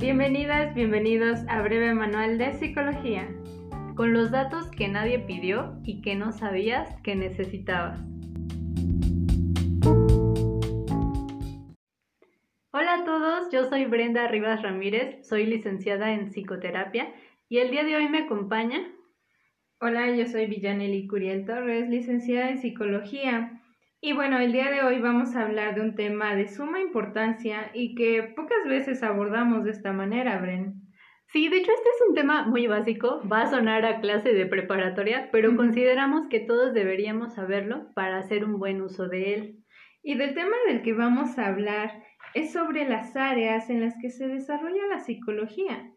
Bienvenidas, bienvenidos a Breve Manual de Psicología, con los datos que nadie pidió y que no sabías que necesitabas. Hola a todos, yo soy Brenda Rivas Ramírez, soy licenciada en psicoterapia y el día de hoy me acompaña. Hola, yo soy Villaneli Curiel Torres, licenciada en psicología. Y bueno, el día de hoy vamos a hablar de un tema de suma importancia y que pocas veces abordamos de esta manera, Bren. Sí, de hecho este es un tema muy básico, va a sonar a clase de preparatoria, pero consideramos que todos deberíamos saberlo para hacer un buen uso de él. Y del tema del que vamos a hablar es sobre las áreas en las que se desarrolla la psicología,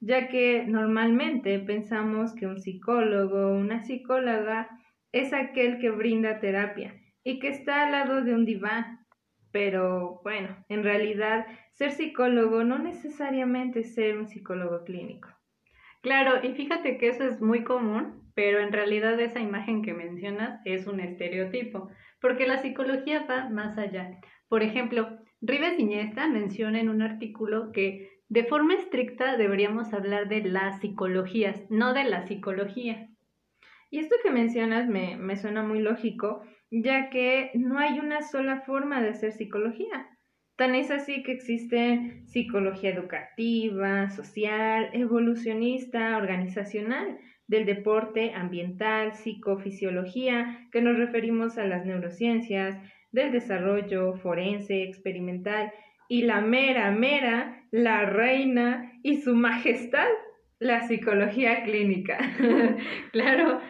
ya que normalmente pensamos que un psicólogo o una psicóloga es aquel que brinda terapia y que está al lado de un diván. Pero bueno, en realidad ser psicólogo no necesariamente ser un psicólogo clínico. Claro, y fíjate que eso es muy común, pero en realidad esa imagen que mencionas es un estereotipo, porque la psicología va más allá. Por ejemplo, Rives Iniesta menciona en un artículo que de forma estricta deberíamos hablar de las psicologías, no de la psicología. Y esto que mencionas me, me suena muy lógico, ya que no hay una sola forma de hacer psicología. Tan es así que existe psicología educativa, social, evolucionista, organizacional, del deporte, ambiental, psicofisiología, que nos referimos a las neurociencias, del desarrollo, forense, experimental, y la mera, mera, la reina y su majestad, la psicología clínica. claro,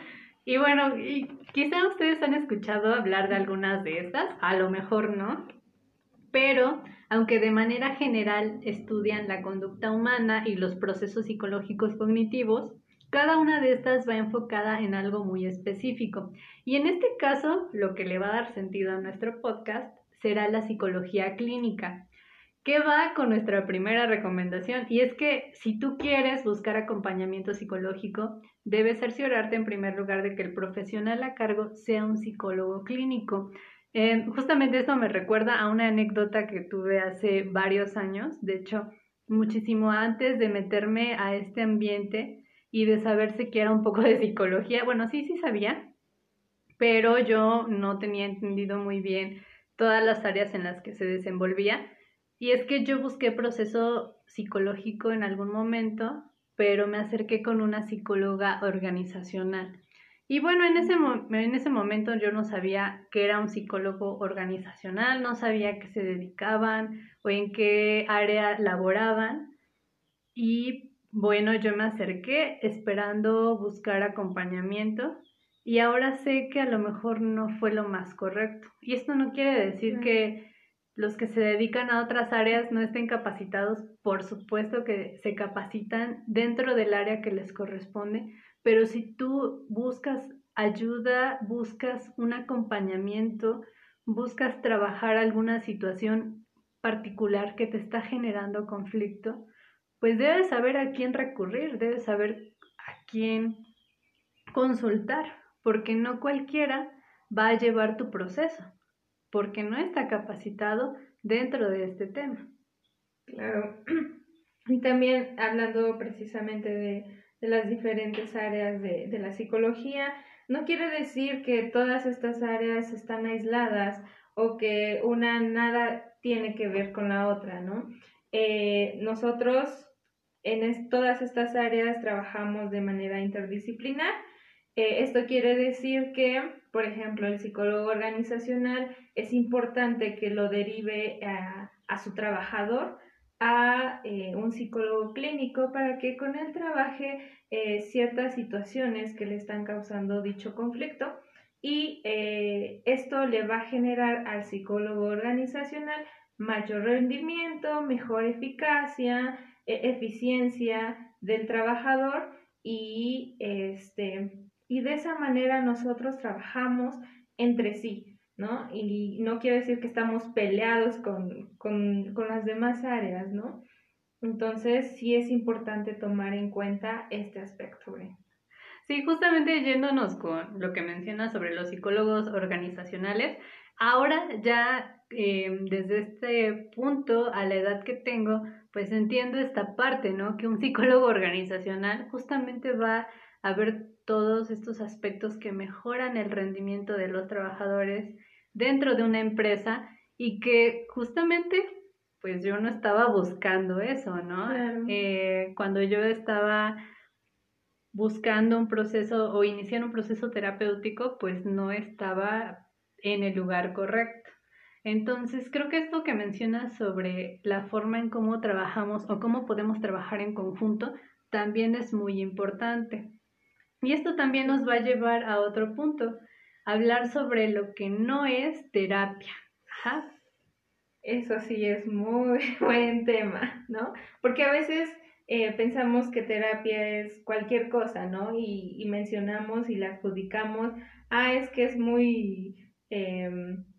y bueno, y quizá ustedes han escuchado hablar de algunas de estas, a lo mejor no, pero aunque de manera general estudian la conducta humana y los procesos psicológicos cognitivos, cada una de estas va enfocada en algo muy específico. Y en este caso, lo que le va a dar sentido a nuestro podcast será la psicología clínica. ¿Qué va con nuestra primera recomendación? Y es que si tú quieres buscar acompañamiento psicológico, debes cerciorarte en primer lugar de que el profesional a cargo sea un psicólogo clínico. Eh, justamente esto me recuerda a una anécdota que tuve hace varios años, de hecho, muchísimo antes de meterme a este ambiente y de saberse que era un poco de psicología. Bueno, sí, sí sabía, pero yo no tenía entendido muy bien todas las áreas en las que se desenvolvía. Y es que yo busqué proceso psicológico en algún momento, pero me acerqué con una psicóloga organizacional. Y bueno, en ese, en ese momento yo no sabía que era un psicólogo organizacional, no sabía a qué se dedicaban o en qué área laboraban. Y bueno, yo me acerqué esperando buscar acompañamiento y ahora sé que a lo mejor no fue lo más correcto. Y esto no quiere decir que los que se dedican a otras áreas no estén capacitados, por supuesto que se capacitan dentro del área que les corresponde, pero si tú buscas ayuda, buscas un acompañamiento, buscas trabajar alguna situación particular que te está generando conflicto, pues debes saber a quién recurrir, debes saber a quién consultar, porque no cualquiera va a llevar tu proceso porque no está capacitado dentro de este tema. Claro. Y también hablando precisamente de, las diferentes áreas de, la psicología, no quiere decir que todas estas áreas están aisladas o que una nada tiene que ver con la otra, ¿no? Eh, nosotros en todas estas áreas trabajamos de manera interdisciplinar. Eh, esto quiere decir que por ejemplo, el psicólogo organizacional es importante que lo derive a, su trabajador a eh, un psicólogo clínico para que con él trabaje eh, ciertas situaciones que le están causando dicho conflicto y eh, esto le va a generar al psicólogo organizacional mayor rendimiento, mejor eficacia, e, eficiencia del trabajador y este y de esa manera nosotros trabajamos entre sí, ¿no? Y no quiere decir que estamos peleados con, con, con las demás áreas, ¿no? Entonces sí es importante tomar en cuenta este aspecto. Sí, justamente yéndonos con lo que mencionas sobre los psicólogos organizacionales, ahora ya eh, desde este punto, a la edad que tengo, pues entiendo esta parte, ¿no? Que un psicólogo organizacional justamente va a ver todos estos aspectos que mejoran el rendimiento de los trabajadores dentro de una empresa y que justamente pues yo no estaba buscando eso, ¿no? Eh, cuando yo estaba buscando un proceso o iniciar un proceso terapéutico, pues no estaba en el lugar correcto. Entonces, creo que esto que mencionas sobre la forma en cómo trabajamos o cómo podemos trabajar en conjunto también es muy importante. Y esto también nos va a llevar a otro punto, hablar sobre lo que no es terapia. Ajá. Eso sí es muy buen tema, ¿no? Porque a veces eh, pensamos que terapia es cualquier cosa, ¿no? Y, y, mencionamos y la adjudicamos, ah, es que es muy, eh,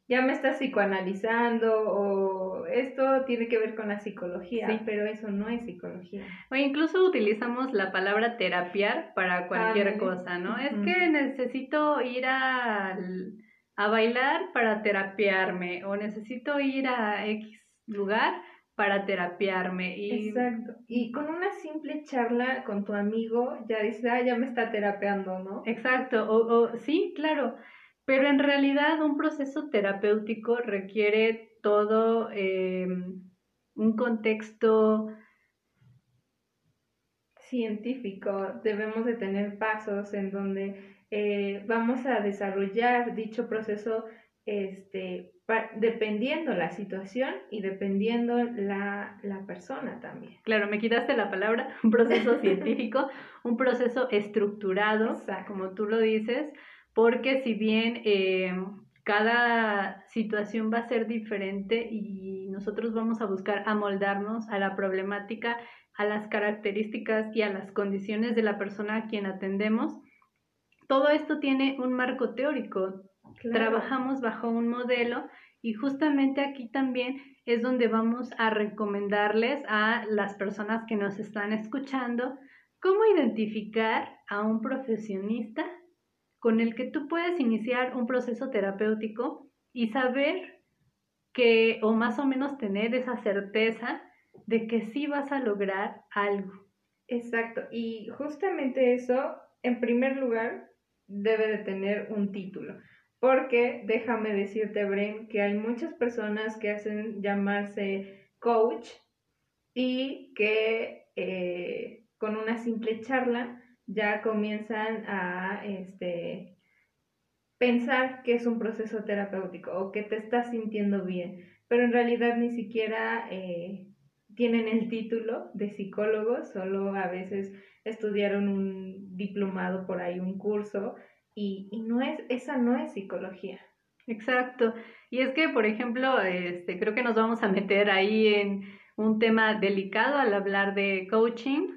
ya me estás psicoanalizando o esto tiene que ver con la psicología, pero eso no es psicología. O incluso utilizamos la palabra terapiar para cualquier cosa, ¿no? Es que necesito ir a a bailar para terapiarme o necesito ir a X lugar para terapiarme. Y... Exacto. Y con una simple charla con tu amigo ya dices, ah, ya me está terapeando, ¿no? Exacto. O, o, sí, claro. Pero en realidad un proceso terapéutico requiere todo eh, un contexto científico. Debemos de tener pasos en donde eh, vamos a desarrollar dicho proceso este, dependiendo la situación y dependiendo la, la, persona también. Claro, me quitaste la palabra, un proceso científico, un proceso estructurado, como tú lo dices, porque si bien eh, cada situación va a ser diferente y nosotros vamos a buscar amoldarnos a la problemática, a las características y a las condiciones de la persona a quien atendemos, todo esto tiene un marco teórico. Trabajamos bajo un modelo y justamente aquí también es donde vamos a recomendarles a las personas que nos están escuchando cómo identificar a un profesionista con el que tú puedes iniciar un proceso terapéutico y saber que, o más o menos tener esa certeza de que sí vas a lograr algo. Exacto, y justamente eso, en primer lugar, debe de tener un título. Porque déjame decirte, Bren, que hay muchas personas que hacen llamarse coach y que eh, con una simple charla ya comienzan a este, pensar que es un proceso terapéutico o que te estás sintiendo bien, pero en realidad ni siquiera eh, tienen el título de psicólogo, solo a veces estudiaron un diplomado por ahí, un curso, y, y no es, esa no es psicología. Exacto. Y es que, por ejemplo, este, creo que nos vamos a meter ahí en un tema delicado al hablar de coaching,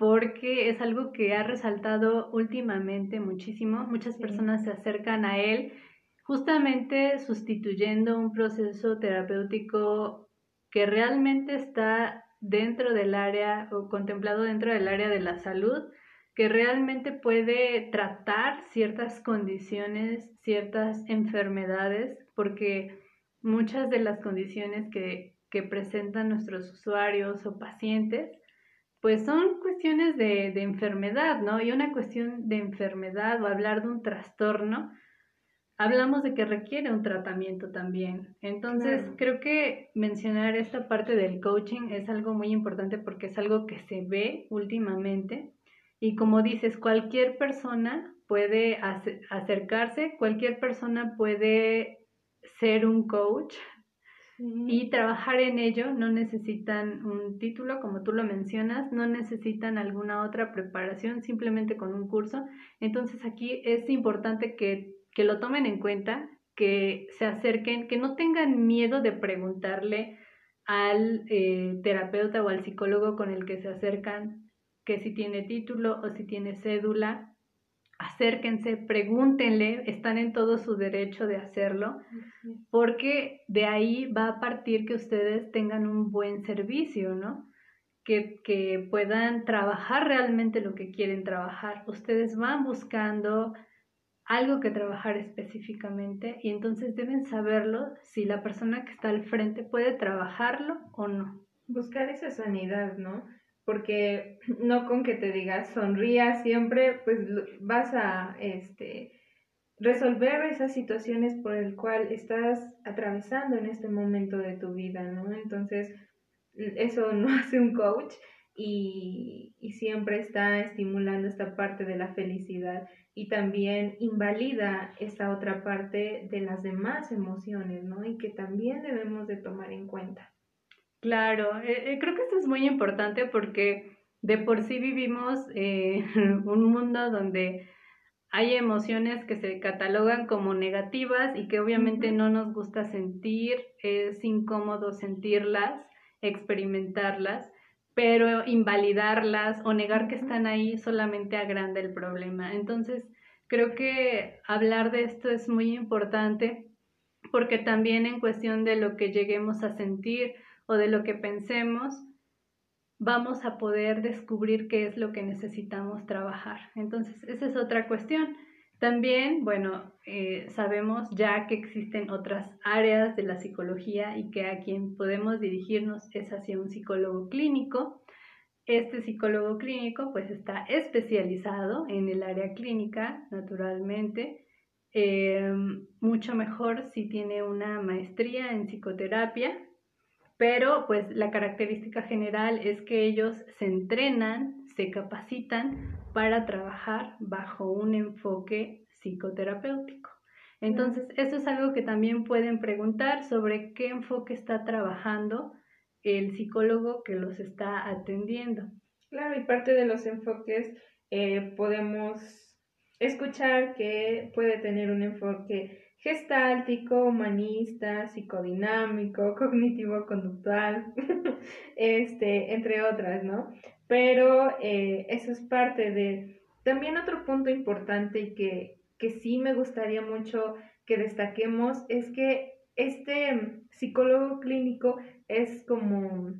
porque es algo que ha resaltado últimamente muchísimo. Muchas personas se acercan a él justamente sustituyendo un proceso terapéutico que realmente está dentro del área o contemplado dentro del área de la salud, que realmente puede tratar ciertas condiciones, ciertas enfermedades, porque muchas de las condiciones que, que presentan nuestros usuarios o pacientes, pues son cuestiones de, de enfermedad, ¿no? Y una cuestión de enfermedad o hablar de un trastorno, hablamos de que requiere un tratamiento también. Entonces, creo que mencionar esta parte del coaching es algo muy importante porque es algo que se ve últimamente. Y como dices, cualquier persona puede acercarse, cualquier persona puede ser un coach y trabajar en ello. No necesitan un título, como tú lo mencionas, no necesitan alguna otra preparación, simplemente con un curso. Entonces aquí es importante que que lo tomen en cuenta, que se acerquen, que no tengan miedo de preguntarle al eh, terapeuta o al psicólogo con el que se acercan que si tiene título o si tiene cédula, acérquense, pregúntenle, están en todo su derecho de hacerlo, porque de ahí va a partir que ustedes tengan un buen servicio, ¿no? Que, que puedan trabajar realmente lo que quieren trabajar. Ustedes van buscando algo que trabajar específicamente y entonces deben saberlo si la persona que está al frente puede trabajarlo o no. Buscar esa sanidad, ¿no? Porque no con que te digas sonría siempre, pues vas a este resolver esas situaciones por el cual estás atravesando en este momento de tu vida, ¿no? Entonces, eso no hace un coach y, y siempre está estimulando esta parte de la felicidad y también invalida esta otra parte de las demás emociones, ¿no? Y que también debemos de tomar en cuenta. Claro, eh, eh, creo que esto es muy importante porque de por sí vivimos eh, un mundo donde hay emociones que se catalogan como negativas y que obviamente no nos gusta sentir, es incómodo sentirlas, experimentarlas, pero invalidarlas o negar que están ahí solamente agranda el problema. Entonces, creo que hablar de esto es muy importante porque también en cuestión de lo que lleguemos a sentir o de lo que pensemos, vamos a poder descubrir qué es lo que necesitamos trabajar. Entonces, esa es otra cuestión. También, bueno, eh, sabemos ya que existen otras áreas de la psicología y que a quien podemos dirigirnos es hacia un psicólogo clínico. Este psicólogo clínico pues está especializado en el área clínica, naturalmente, eh, mucho mejor si tiene una maestría en psicoterapia, pero pues la característica general es que ellos se entrenan, se capacitan para trabajar bajo un enfoque psicoterapéutico. Entonces, eso es algo que también pueden preguntar sobre qué enfoque está trabajando el psicólogo que los está atendiendo. Claro, y parte de los enfoques eh, podemos escuchar que puede tener un enfoque gestáltico, humanista, psicodinámico, cognitivo-conductual, este, entre otras, ¿no? Pero eh, eso es parte de... También otro punto importante y que, que sí me gustaría mucho que destaquemos es que este psicólogo clínico es como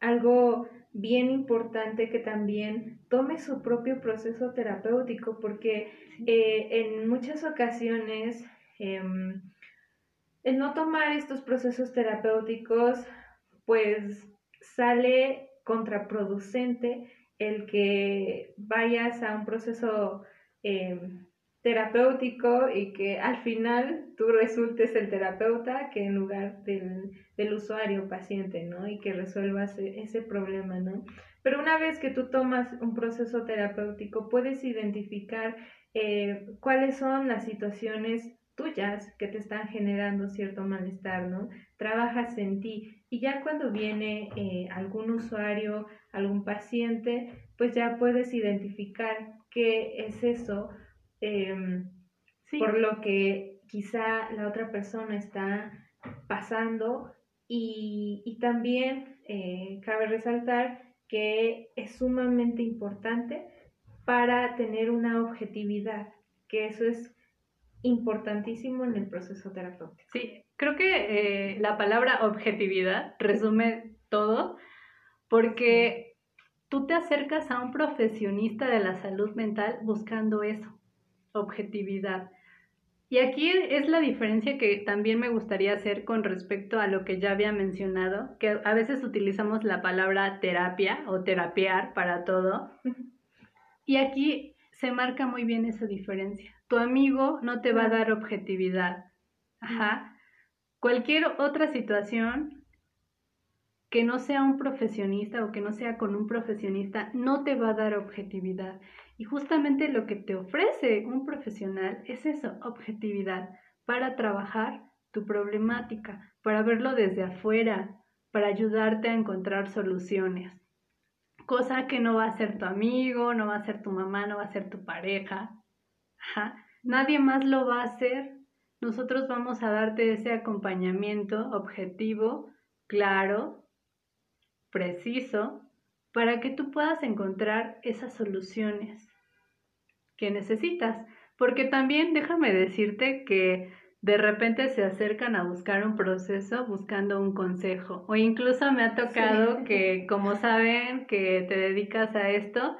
algo bien importante que también tome su propio proceso terapéutico porque eh, en muchas ocasiones em, el no tomar estos procesos terapéuticos pues sale contraproducente el que vayas a un proceso em, terapéutico y que al final tú resultes el terapeuta que en lugar del, del usuario paciente, ¿no? Y que resuelvas e, ese problema, ¿no? Pero una vez que tú tomas un proceso terapéutico, puedes identificar eh, cuáles son las situaciones tuyas que te están generando cierto malestar, ¿no? Trabajas en ti y ya cuando viene eh, algún usuario, algún paciente, pues ya puedes identificar qué es eso em, por lo que quizá la otra persona está pasando y, y también eh, cabe resaltar que es sumamente importante para tener una objetividad, que eso es importantísimo en el proceso terapéutico. Sí, creo que eh, la palabra objetividad resume todo porque tú te acercas a un profesionista de la salud mental buscando eso, objetividad. Y aquí es la diferencia que también me gustaría hacer con respecto a lo que ya había mencionado, que a veces utilizamos la palabra terapia o terapiar para todo. Y aquí se marca muy bien esa diferencia tu amigo no te va a dar objetividad. Ajá. Cualquier otra situación que no sea un profesionista o que no sea con un profesionista no te va a dar objetividad. Y justamente lo que te ofrece un profesional es eso, objetividad, para trabajar tu problemática, para verlo desde afuera, para ayudarte a encontrar soluciones. Cosa que no va a ser tu amigo, no va a ser tu mamá, no va a ser tu pareja, Nadie más lo va a hacer. Nosotros vamos a darte ese acompañamiento objetivo, claro, preciso, para que tú puedas encontrar esas soluciones que necesitas. Porque también déjame decirte que de repente se acercan a buscar un proceso buscando un consejo. O incluso me ha tocado que, como saben que te dedicas a esto,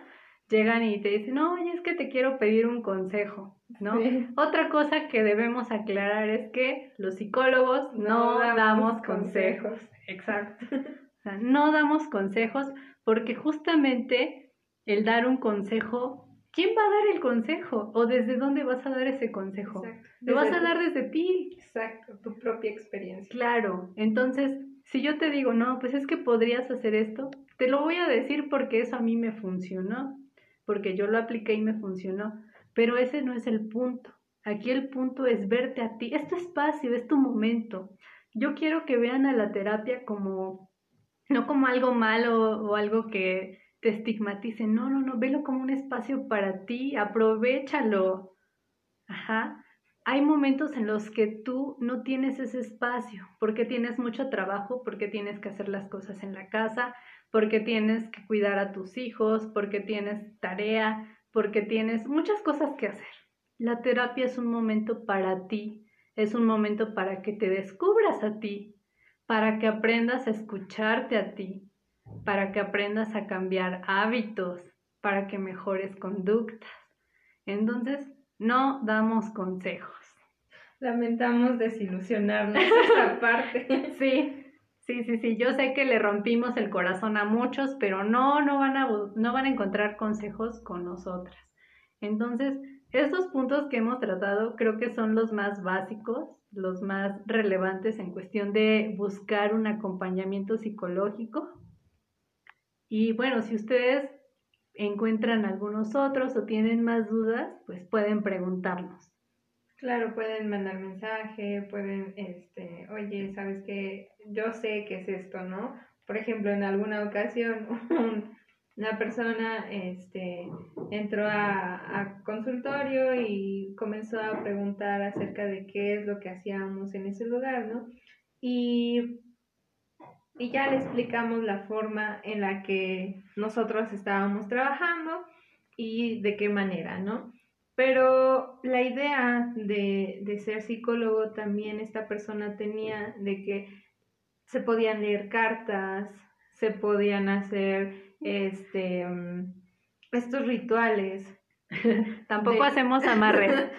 llegan y te dicen, no, oye, es que te quiero pedir un consejo, ¿no? Otra cosa que debemos aclarar es que los psicólogos no, damos, consejos. Exacto. O sea, no damos consejos porque justamente el dar un consejo, ¿quién va a dar el consejo? ¿O desde dónde vas a dar ese consejo? Lo vas a dar desde ti. Exacto, tu propia experiencia. Claro, entonces, si yo te digo, no, pues es que podrías hacer esto, te lo voy a decir porque eso a mí me funcionó, porque yo lo apliqué y me funcionó, pero ese no es el punto. Aquí el punto es verte a ti, es tu espacio, es tu momento. Yo quiero que vean a la terapia como, no como algo malo o algo que te estigmatice, no, no, no, velo como un espacio para ti, aprovechalo. Ajá. Hay momentos en los que tú no tienes ese espacio, porque tienes mucho trabajo, porque tienes que hacer las cosas en la casa, porque tienes que cuidar a tus hijos, porque tienes tarea, porque tienes muchas cosas que hacer. La terapia es un momento para ti, es un momento para que te descubras a ti, para que aprendas a escucharte a ti, para que aprendas a cambiar hábitos, para que mejores conductas. Entonces, no damos consejos. Lamentamos desilusionarnos esa parte. Sí, Sí, sí, sí, yo sé que le rompimos el corazón a muchos, pero no, no van a, no van a encontrar consejos con nosotras. Entonces, estos puntos que hemos tratado creo que son los más básicos, los más relevantes en cuestión de buscar un acompañamiento psicológico. Y bueno, si ustedes encuentran algunos otros o tienen más dudas, pues pueden preguntarnos. Claro, pueden mandar mensaje, pueden, este, oye, ¿sabes qué? Yo sé qué es esto, ¿no? Por ejemplo, en alguna ocasión una persona este, entró a, a, consultorio y comenzó a preguntar acerca de qué es lo que hacíamos en ese lugar, ¿no? Y, y ya le explicamos la forma en la que nosotros estábamos trabajando y de qué manera, ¿no? Pero la idea de, de, ser psicólogo también esta persona tenía de que se podían leer cartas, se podían hacer este mm, estos rituales. Tampoco hacemos amarres.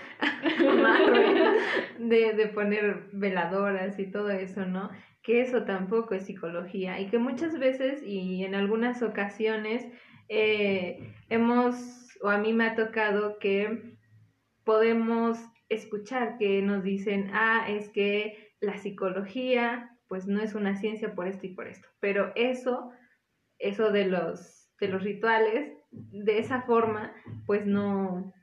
de, de poner veladoras y todo eso, ¿no? Que eso tampoco es psicología y que muchas veces y en algunas ocasiones eh, hemos o a mí me ha tocado que podemos escuchar que nos dicen, ah, es que la psicología pues no es una ciencia por esto y por esto, pero eso, eso de los, de los rituales, de esa forma, pues no,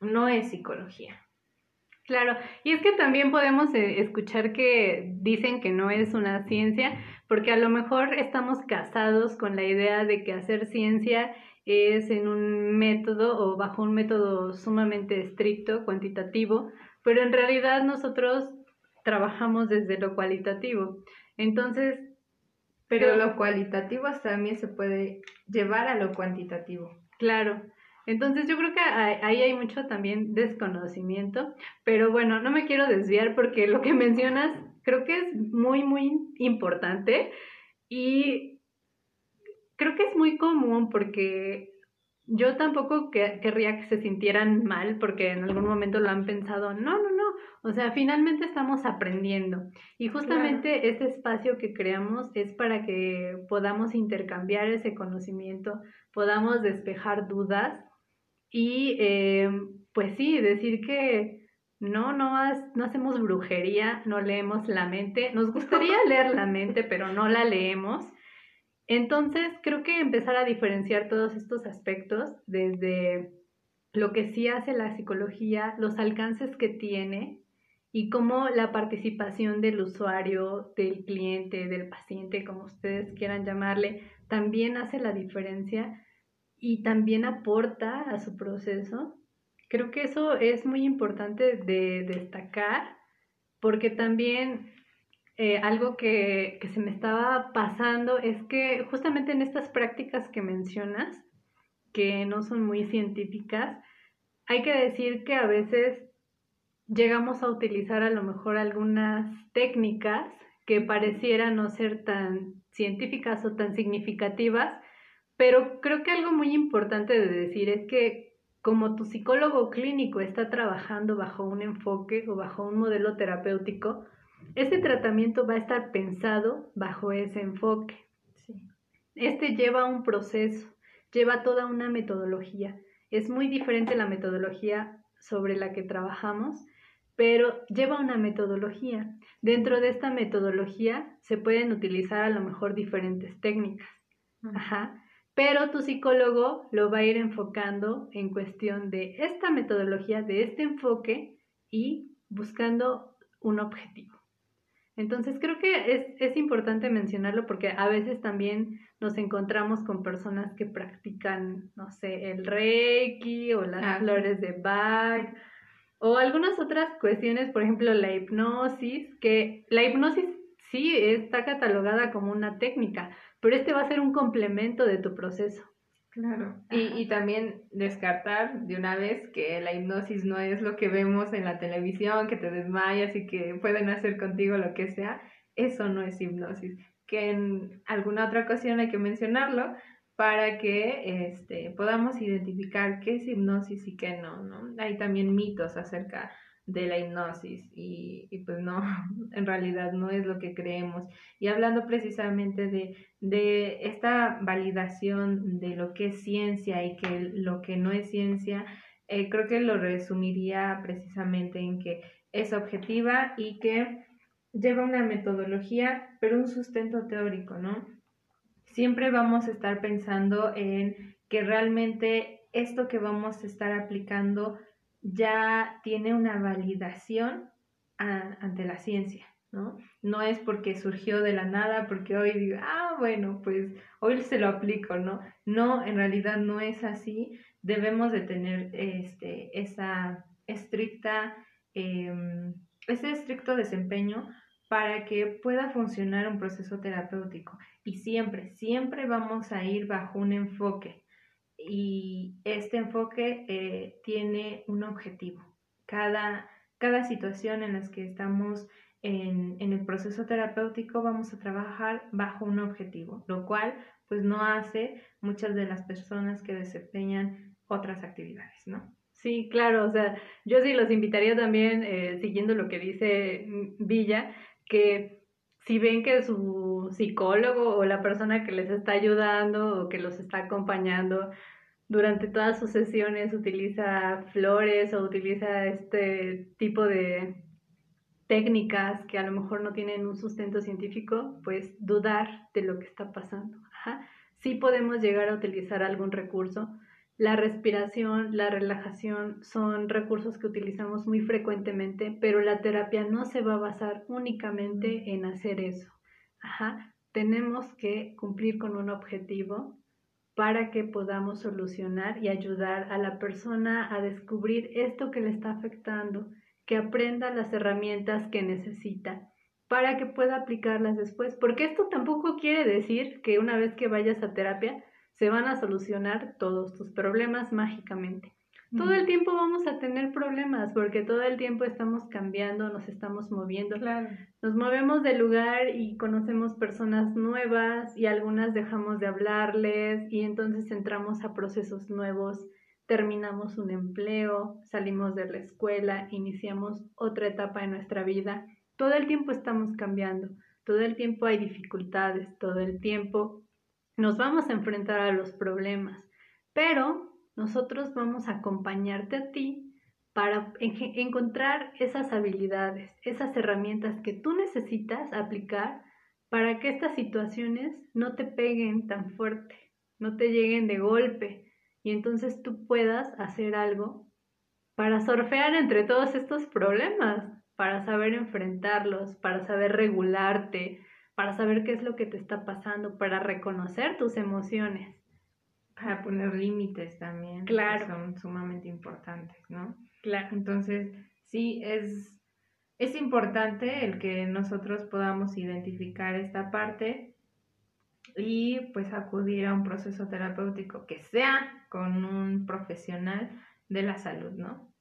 no es psicología. Claro, y es que también podemos eh, escuchar que dicen que no es una ciencia, porque a lo mejor estamos casados con la idea de que hacer ciencia es en un método o bajo un método sumamente estricto, cuantitativo, pero en realidad nosotros trabajamos desde lo cualitativo. Entonces, pero lo cualitativo también se puede llevar a lo cuantitativo. Claro. Entonces yo creo que ahí hay mucho también desconocimiento, pero bueno, no me quiero desviar porque lo que mencionas creo que es muy, muy importante y creo que es muy común porque yo tampoco querría que se sintieran mal porque en algún momento lo han pensado, no, no, no, o sea, finalmente estamos aprendiendo y justamente este espacio que creamos es para que podamos intercambiar ese conocimiento, podamos despejar dudas y eh, pues sí, decir que no, no, no hacemos brujería, no leemos la mente, nos gustaría leer la mente, pero no la leemos. Entonces, creo que empezar a diferenciar todos estos aspectos desde lo que sí hace la psicología, los alcances que tiene y cómo la participación del usuario, del cliente, del paciente, como ustedes quieran llamarle, también hace la diferencia y también aporta a su proceso. Creo que eso es muy importante de destacar porque también eh, algo que, que se me estaba pasando es que justamente en estas prácticas que mencionas, que no son muy científicas, hay que decir que a veces llegamos a utilizar a lo mejor algunas técnicas que parecieran no ser tan científicas o tan significativas, Pero creo que algo muy importante de decir es que como tu psicólogo clínico está trabajando bajo un enfoque o bajo un modelo terapéutico, este tratamiento va a estar pensado bajo ese enfoque. Este lleva un proceso, lleva toda una metodología. Es muy diferente la metodología sobre la que trabajamos, pero lleva una metodología. Dentro de esta metodología se pueden utilizar a lo mejor diferentes técnicas. Ajá. Pero tu psicólogo lo va a ir enfocando en cuestión de esta metodología, de este enfoque y buscando un objetivo. Entonces creo que es, es, importante mencionarlo porque a veces también nos encontramos con personas que practican, no sé, el reiki o las ah, flores de Bach o algunas otras cuestiones, por ejemplo, la hipnosis, que la hipnosis sí está catalogada como una técnica, pero este va a ser un complemento de tu proceso. Claro. Y, y, también descartar de una vez que la hipnosis no es lo que vemos en la televisión, que te desmayas y que pueden hacer contigo lo que sea. Eso no es hipnosis. Que en alguna otra ocasión hay que mencionarlo para que este, podamos identificar qué es hipnosis y qué no, ¿no? Hay también mitos acerca de la hipnosis y, y, pues no, en realidad no es lo que creemos. Y hablando precisamente de, de esta validación de lo que es ciencia y que lo que no es ciencia, eh, creo que lo resumiría precisamente en que es objetiva y que lleva una metodología, pero un sustento teórico, ¿no? Siempre vamos a estar pensando en que realmente esto que vamos a estar aplicando ya tiene una validación ante la ciencia, ¿no? No es porque surgió de la nada, porque hoy digo, ah, bueno, pues hoy se lo aplico, ¿no? No, en realidad no es así. Debemos de tener este, esa estricta, em, ese estricto desempeño para que pueda funcionar un proceso terapéutico. Y siempre, siempre vamos a ir bajo un enfoque y este enfoque eh, tiene un objetivo. Cada, cada situación en la que estamos en, en, el proceso terapéutico vamos a trabajar bajo un objetivo, lo cual pues no hace muchas de las personas que desempeñan otras actividades, ¿no? Sí, claro, o sea, yo sí los invitaría también, eh, siguiendo lo que dice Villa, que si ven que su psicólogo o la persona que les está ayudando o que los está acompañando durante todas sus sesiones utiliza flores o utiliza este tipo de técnicas que a lo mejor no tienen un sustento científico, pues dudar de lo que está pasando. Ajá. Sí podemos llegar a utilizar algún recurso. La respiración, la relajación son recursos que utilizamos muy frecuentemente, pero la terapia no se va a basar únicamente en hacer eso. Ajá. Tenemos que cumplir con un objetivo para que podamos solucionar y ayudar a la persona a descubrir esto que le está afectando, que aprenda las herramientas que necesita para que pueda aplicarlas después. Porque esto tampoco quiere decir que una vez que vayas a terapia se van a solucionar todos tus problemas mágicamente. Todo el tiempo vamos a tener problemas porque todo el tiempo estamos cambiando, nos estamos moviendo. Nos movemos de lugar y conocemos personas nuevas y algunas dejamos de hablarles y entonces entramos a procesos nuevos, terminamos un empleo, salimos de la escuela, iniciamos otra etapa en nuestra vida. Todo el tiempo estamos cambiando, todo el tiempo hay dificultades, todo el tiempo nos vamos a enfrentar a los problemas, pero nosotros vamos a acompañarte a ti para encontrar esas habilidades, esas herramientas que tú necesitas aplicar para que estas situaciones no te peguen tan fuerte, no te lleguen de golpe y entonces tú puedas hacer algo para surfear entre todos estos problemas, para saber enfrentarlos, para saber regularte, para saber qué es lo que te está pasando, para reconocer tus emociones. Para poner límites también. Claro. Que son sumamente importantes, ¿no? Claro. Entonces, sí, es, es importante el que nosotros podamos identificar esta parte y pues acudir a un proceso terapéutico que sea con un profesional de la salud, ¿no?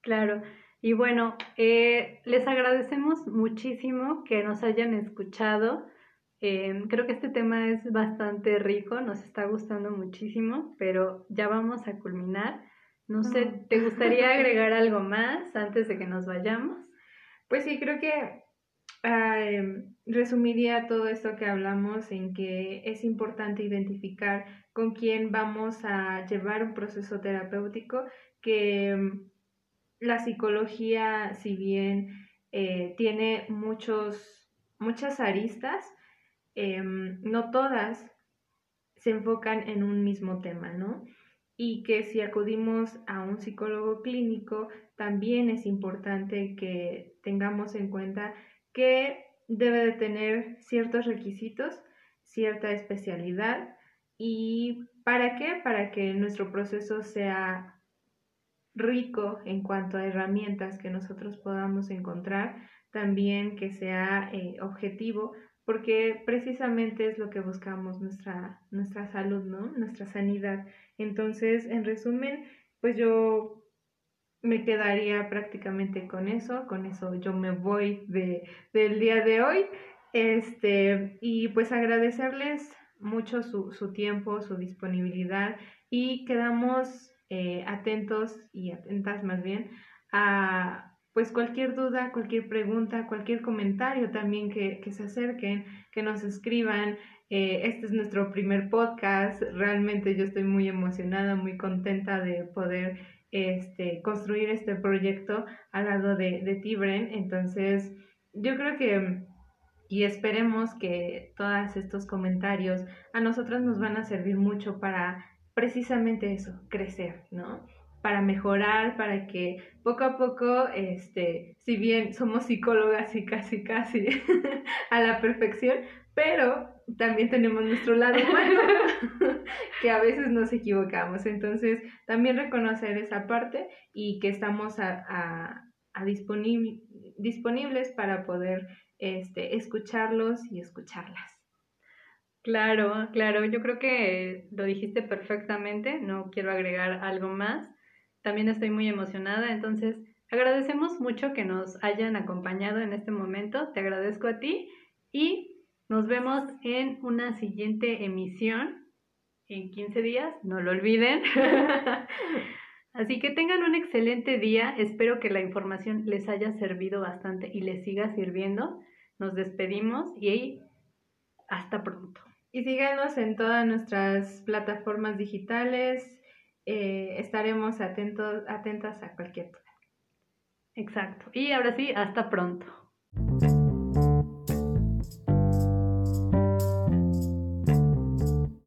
Claro. Y bueno, eh, les agradecemos muchísimo que nos hayan escuchado. Em, creo que este tema es bastante rico, nos está gustando muchísimo, pero ya vamos a culminar. No sé, ah. ¿te gustaría agregar algo más antes de que nos vayamos? Pues sí, creo que em, resumiría todo esto que hablamos en que es importante identificar con quién vamos a llevar un proceso terapéutico, que em, la psicología, si bien eh, tiene muchos, muchas aristas, em, no todas se enfocan en un mismo tema, ¿no? y que si acudimos a un psicólogo clínico, también es importante que tengamos en cuenta que debe de tener ciertos requisitos, cierta especialidad y ¿para qué? Para que nuestro proceso sea rico en cuanto a herramientas que nosotros podamos encontrar, también que sea eh, objetivo, porque precisamente es lo que buscamos nuestra, nuestra salud, ¿no? Nuestra sanidad. Entonces, en resumen, pues yo me quedaría prácticamente con eso, con eso yo me voy de, del día de hoy. Este, y pues agradecerles mucho su, su tiempo, su disponibilidad y quedamos eh, atentos y atentas más bien a pues cualquier duda, cualquier pregunta, cualquier comentario también que, que se acerquen, que nos escriban. Eh, este es nuestro primer podcast. Realmente yo estoy muy emocionada, muy contenta de poder este, construir este proyecto al lado de, de Tibren. Entonces, yo creo que y esperemos que todos estos comentarios a nosotros nos van a servir mucho para precisamente eso, crecer, ¿no? para mejorar, para que poco a poco, este, si bien somos psicólogas y casi, casi a la perfección, pero también tenemos nuestro lado humano, que a veces nos equivocamos. Entonces, también reconocer esa parte y que estamos a, a, disponibles para poder este, escucharlos y escucharlas. Claro, claro, yo creo que lo dijiste perfectamente, no quiero agregar algo más también estoy muy emocionada, entonces agradecemos mucho que nos hayan acompañado en este momento, te agradezco a ti y nos vemos en una siguiente emisión en 15 días, no lo olviden. Así que tengan un excelente día, espero que la información les haya servido bastante y les siga sirviendo. Nos despedimos y hasta pronto. Y síganos en todas nuestras plataformas digitales, eh, estaremos atentos, atentas a cualquier duda. Exacto. Y ahora sí, hasta pronto.